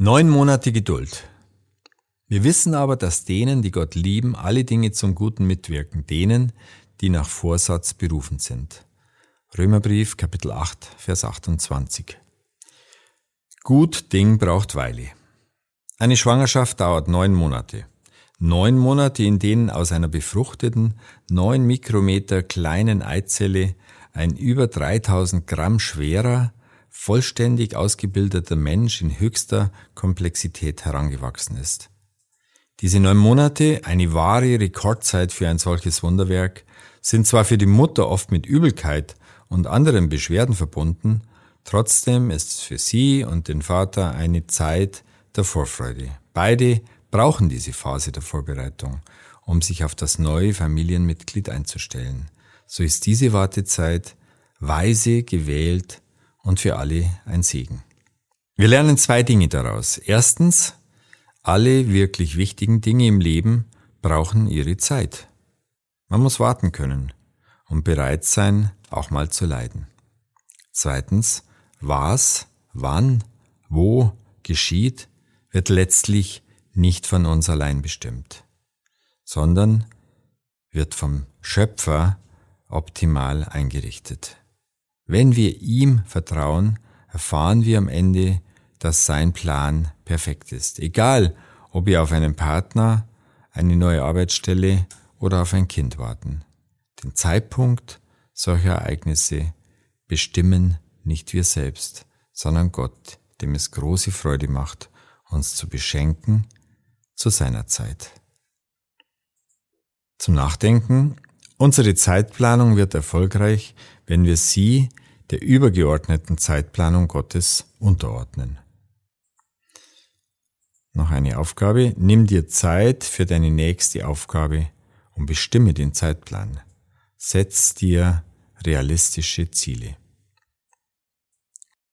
Neun Monate Geduld. Wir wissen aber, dass denen, die Gott lieben, alle Dinge zum Guten mitwirken, denen, die nach Vorsatz berufen sind. Römerbrief, Kapitel 8, Vers 28. Gut Ding braucht Weile. Eine Schwangerschaft dauert neun Monate. Neun Monate, in denen aus einer befruchteten, neun Mikrometer kleinen Eizelle ein über 3000 Gramm schwerer, vollständig ausgebildeter Mensch in höchster Komplexität herangewachsen ist. Diese neun Monate, eine wahre Rekordzeit für ein solches Wunderwerk, sind zwar für die Mutter oft mit Übelkeit und anderen Beschwerden verbunden, trotzdem ist es für sie und den Vater eine Zeit der Vorfreude. Beide brauchen diese Phase der Vorbereitung, um sich auf das neue Familienmitglied einzustellen. So ist diese Wartezeit weise gewählt und für alle ein Segen. Wir lernen zwei Dinge daraus. Erstens, alle wirklich wichtigen Dinge im Leben brauchen ihre Zeit. Man muss warten können und bereit sein, auch mal zu leiden. Zweitens, was, wann, wo geschieht, wird letztlich nicht von uns allein bestimmt, sondern wird vom Schöpfer optimal eingerichtet. Wenn wir ihm vertrauen, erfahren wir am Ende, dass sein Plan perfekt ist. Egal, ob wir auf einen Partner, eine neue Arbeitsstelle oder auf ein Kind warten. Den Zeitpunkt solcher Ereignisse bestimmen nicht wir selbst, sondern Gott, dem es große Freude macht, uns zu beschenken zu seiner Zeit. Zum Nachdenken. Unsere Zeitplanung wird erfolgreich, wenn wir sie der übergeordneten Zeitplanung Gottes unterordnen. Noch eine Aufgabe. Nimm dir Zeit für deine nächste Aufgabe und bestimme den Zeitplan. Setz dir realistische Ziele.